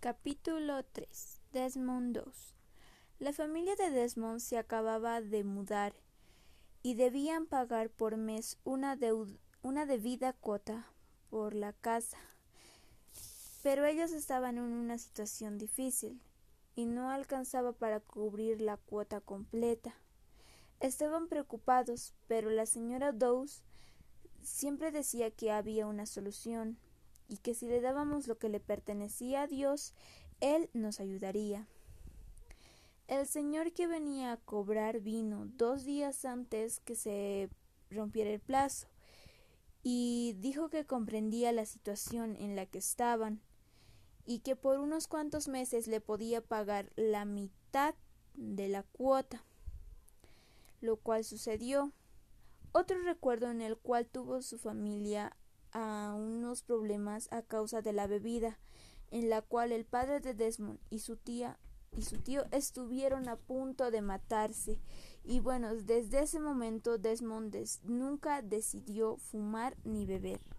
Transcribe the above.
Capítulo 3 Desmond 2 La familia de Desmond se acababa de mudar y debían pagar por mes una, una debida cuota por la casa. Pero ellos estaban en una situación difícil y no alcanzaba para cubrir la cuota completa. Estaban preocupados, pero la señora Dawes siempre decía que había una solución y que si le dábamos lo que le pertenecía a Dios, Él nos ayudaría. El señor que venía a cobrar vino dos días antes que se rompiera el plazo y dijo que comprendía la situación en la que estaban y que por unos cuantos meses le podía pagar la mitad de la cuota, lo cual sucedió. Otro recuerdo en el cual tuvo su familia a unos problemas a causa de la bebida, en la cual el padre de Desmond y su tía y su tío estuvieron a punto de matarse. Y bueno, desde ese momento Desmond nunca decidió fumar ni beber.